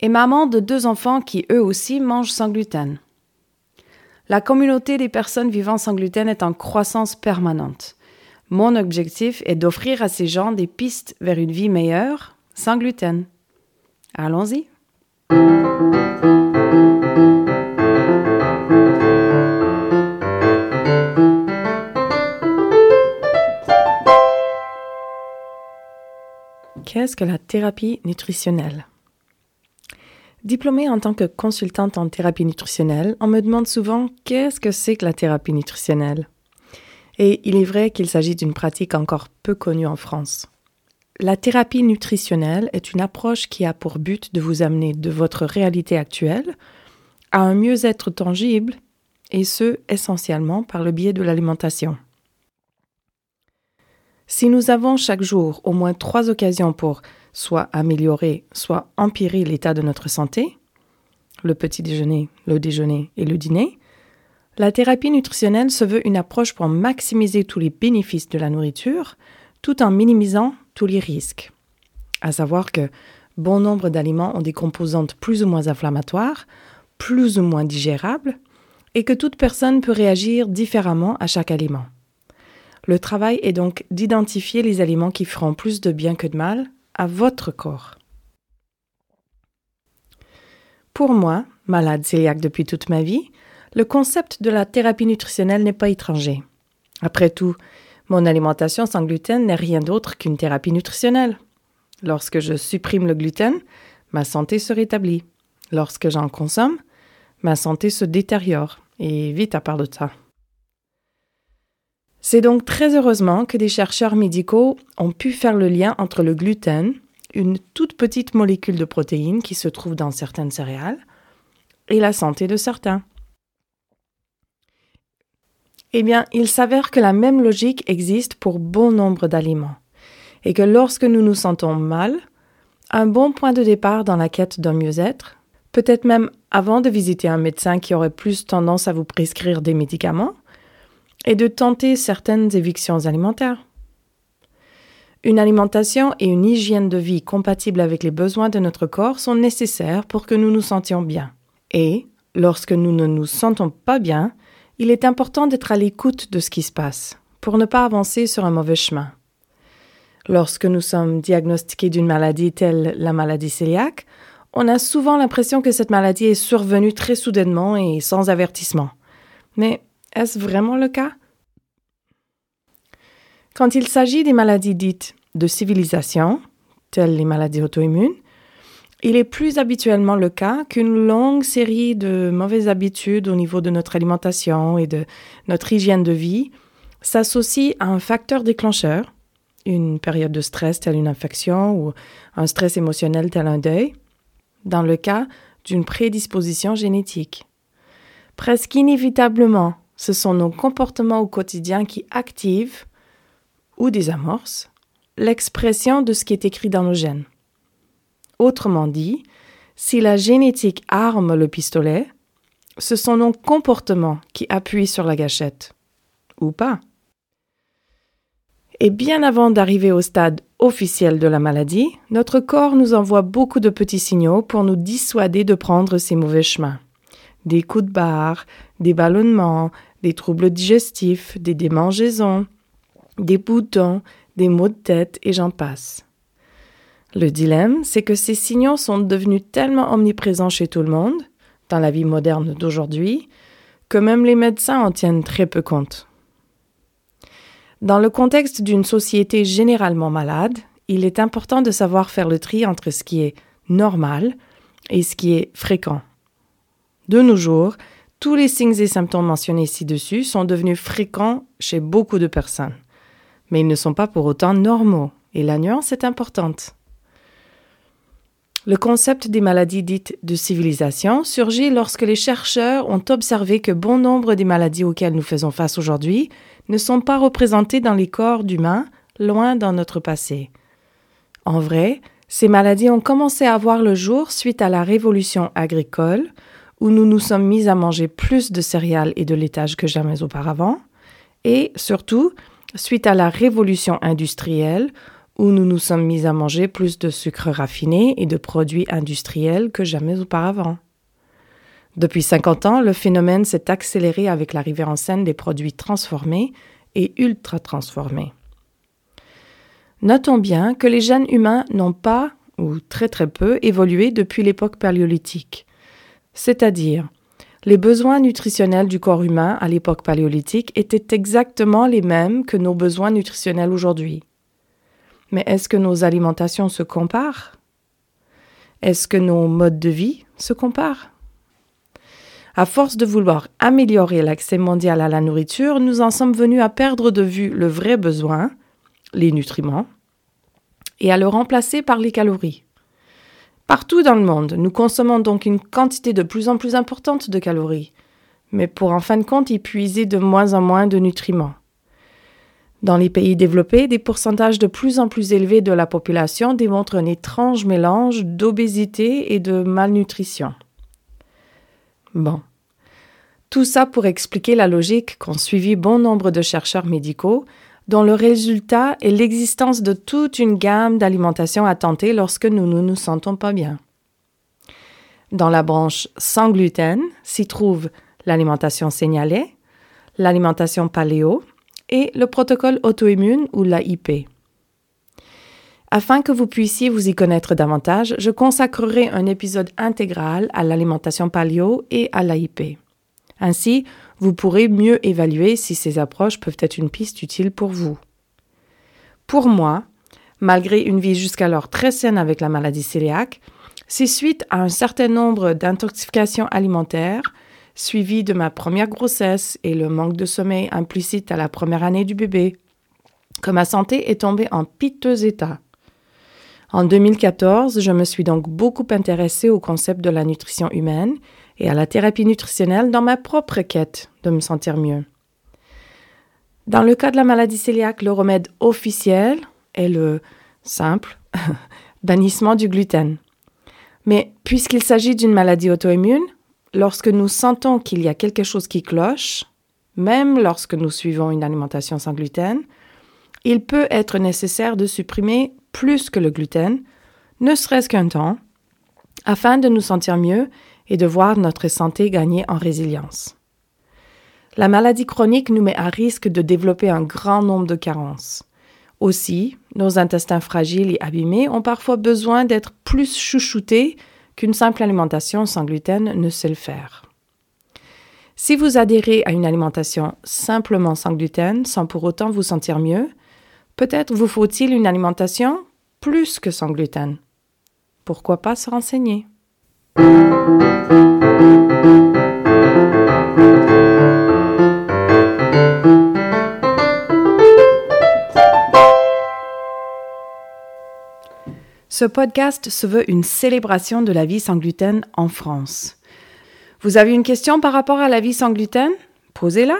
et maman de deux enfants qui eux aussi mangent sans gluten. La communauté des personnes vivant sans gluten est en croissance permanente. Mon objectif est d'offrir à ces gens des pistes vers une vie meilleure sans gluten. Allons-y. Qu'est-ce que la thérapie nutritionnelle? Diplômée en tant que consultante en thérapie nutritionnelle, on me demande souvent qu'est-ce que c'est que la thérapie nutritionnelle. Et il est vrai qu'il s'agit d'une pratique encore peu connue en France. La thérapie nutritionnelle est une approche qui a pour but de vous amener de votre réalité actuelle à un mieux-être tangible, et ce essentiellement par le biais de l'alimentation. Si nous avons chaque jour au moins trois occasions pour soit améliorer, soit empirer l'état de notre santé, le petit déjeuner, le déjeuner et le dîner, la thérapie nutritionnelle se veut une approche pour maximiser tous les bénéfices de la nourriture tout en minimisant tous les risques. À savoir que bon nombre d'aliments ont des composantes plus ou moins inflammatoires, plus ou moins digérables, et que toute personne peut réagir différemment à chaque aliment. Le travail est donc d'identifier les aliments qui feront plus de bien que de mal à votre corps. Pour moi, malade cœliaque depuis toute ma vie, le concept de la thérapie nutritionnelle n'est pas étranger. Après tout, mon alimentation sans gluten n'est rien d'autre qu'une thérapie nutritionnelle. Lorsque je supprime le gluten, ma santé se rétablit. Lorsque j'en consomme, ma santé se détériore. Et vite à part de ça. C'est donc très heureusement que des chercheurs médicaux ont pu faire le lien entre le gluten, une toute petite molécule de protéines qui se trouve dans certaines céréales, et la santé de certains. Eh bien, il s'avère que la même logique existe pour bon nombre d'aliments, et que lorsque nous nous sentons mal, un bon point de départ dans la quête d'un mieux-être, peut-être même avant de visiter un médecin qui aurait plus tendance à vous prescrire des médicaments, et de tenter certaines évictions alimentaires. Une alimentation et une hygiène de vie compatibles avec les besoins de notre corps sont nécessaires pour que nous nous sentions bien. Et, lorsque nous ne nous sentons pas bien, il est important d'être à l'écoute de ce qui se passe, pour ne pas avancer sur un mauvais chemin. Lorsque nous sommes diagnostiqués d'une maladie telle la maladie cœliaque, on a souvent l'impression que cette maladie est survenue très soudainement et sans avertissement. Mais est-ce vraiment le cas? Quand il s'agit des maladies dites de civilisation, telles les maladies auto-immunes, il est plus habituellement le cas qu'une longue série de mauvaises habitudes au niveau de notre alimentation et de notre hygiène de vie s'associe à un facteur déclencheur, une période de stress telle une infection ou un stress émotionnel tel un deuil, dans le cas d'une prédisposition génétique. Presque inévitablement, ce sont nos comportements au quotidien qui activent ou désamorcent l'expression de ce qui est écrit dans nos gènes. Autrement dit, si la génétique arme le pistolet, ce sont nos comportements qui appuient sur la gâchette. Ou pas. Et bien avant d'arriver au stade officiel de la maladie, notre corps nous envoie beaucoup de petits signaux pour nous dissuader de prendre ces mauvais chemins des coups de barre, des ballonnements, des troubles digestifs, des démangeaisons, des boutons, des maux de tête et j'en passe. Le dilemme, c'est que ces signaux sont devenus tellement omniprésents chez tout le monde, dans la vie moderne d'aujourd'hui, que même les médecins en tiennent très peu compte. Dans le contexte d'une société généralement malade, il est important de savoir faire le tri entre ce qui est normal et ce qui est fréquent. De nos jours, tous les signes et symptômes mentionnés ci-dessus sont devenus fréquents chez beaucoup de personnes. Mais ils ne sont pas pour autant normaux, et la nuance est importante. Le concept des maladies dites de civilisation surgit lorsque les chercheurs ont observé que bon nombre des maladies auxquelles nous faisons face aujourd'hui ne sont pas représentées dans les corps d'humains, loin dans notre passé. En vrai, ces maladies ont commencé à voir le jour suite à la révolution agricole, où nous nous sommes mis à manger plus de céréales et de laitage que jamais auparavant, et surtout suite à la révolution industrielle, où nous nous sommes mis à manger plus de sucre raffiné et de produits industriels que jamais auparavant. Depuis 50 ans, le phénomène s'est accéléré avec l'arrivée en scène des produits transformés et ultra transformés. Notons bien que les gènes humains n'ont pas, ou très très peu, évolué depuis l'époque paléolithique. C'est-à-dire, les besoins nutritionnels du corps humain à l'époque paléolithique étaient exactement les mêmes que nos besoins nutritionnels aujourd'hui. Mais est-ce que nos alimentations se comparent? Est-ce que nos modes de vie se comparent? À force de vouloir améliorer l'accès mondial à la nourriture, nous en sommes venus à perdre de vue le vrai besoin, les nutriments, et à le remplacer par les calories. Partout dans le monde, nous consommons donc une quantité de plus en plus importante de calories, mais pour en fin de compte y puiser de moins en moins de nutriments. Dans les pays développés, des pourcentages de plus en plus élevés de la population démontrent un étrange mélange d'obésité et de malnutrition. Bon. Tout ça pour expliquer la logique qu'ont suivi bon nombre de chercheurs médicaux, dont le résultat est l'existence de toute une gamme d'alimentations à tenter lorsque nous ne nous sentons pas bien. Dans la branche sans gluten s'y trouve l'alimentation signalée, l'alimentation paléo, et le protocole auto-immune ou l'AIP. Afin que vous puissiez vous y connaître davantage, je consacrerai un épisode intégral à l'alimentation paléo et à l'AIP. Ainsi, vous pourrez mieux évaluer si ces approches peuvent être une piste utile pour vous. Pour moi, malgré une vie jusqu'alors très saine avec la maladie cœliaque, c'est suite à un certain nombre d'intoxications alimentaires, suivi de ma première grossesse et le manque de sommeil implicite à la première année du bébé, que ma santé est tombée en piteux état. En 2014, je me suis donc beaucoup intéressée au concept de la nutrition humaine et à la thérapie nutritionnelle dans ma propre quête de me sentir mieux. Dans le cas de la maladie cœliaque, le remède officiel est le simple bannissement du gluten. Mais puisqu'il s'agit d'une maladie auto-immune, lorsque nous sentons qu'il y a quelque chose qui cloche, même lorsque nous suivons une alimentation sans gluten, il peut être nécessaire de supprimer plus que le gluten, ne serait-ce qu'un temps, afin de nous sentir mieux et de voir notre santé gagner en résilience. La maladie chronique nous met à risque de développer un grand nombre de carences. Aussi, nos intestins fragiles et abîmés ont parfois besoin d'être plus chouchoutés qu'une simple alimentation sans gluten ne sait le faire. Si vous adhérez à une alimentation simplement sans gluten, sans pour autant vous sentir mieux, peut-être vous faut-il une alimentation plus que sans gluten. Pourquoi pas se renseigner? Ce podcast se veut une célébration de la vie sans gluten en France. Vous avez une question par rapport à la vie sans gluten? Posez-la.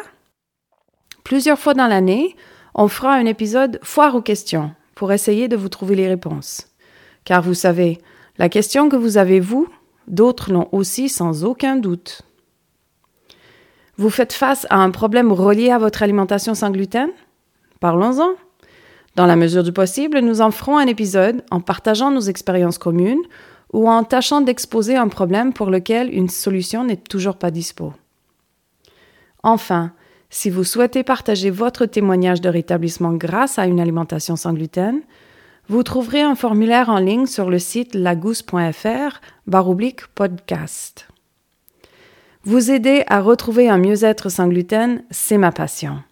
Plusieurs fois dans l'année, on fera un épisode foire aux questions pour essayer de vous trouver les réponses. Car vous savez, la question que vous avez vous, d'autres l'ont aussi sans aucun doute. Vous faites face à un problème relié à votre alimentation sans gluten? Parlons-en. Dans la mesure du possible, nous en ferons un épisode en partageant nos expériences communes ou en tâchant d'exposer un problème pour lequel une solution n'est toujours pas dispo. Enfin, si vous souhaitez partager votre témoignage de rétablissement grâce à une alimentation sans vous trouverez un formulaire en ligne sur le site lagousse.fr baroblique podcast. Vous aider à retrouver un mieux-être sans gluten, c'est ma passion.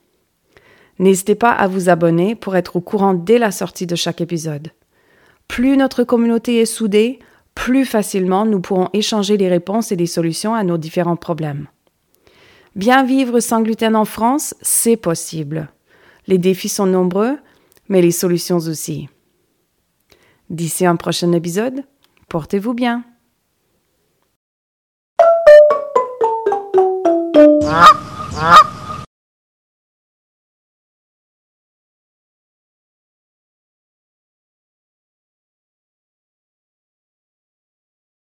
N'hésitez pas à vous abonner pour être au courant dès la sortie de chaque épisode. Plus notre communauté est soudée, plus facilement nous pourrons échanger les réponses et les solutions à nos différents problèmes. Bien vivre sans gluten en France, c'est possible. Les défis sont nombreux, mais les solutions aussi. D'ici un prochain épisode, Portez-vous bien. Ah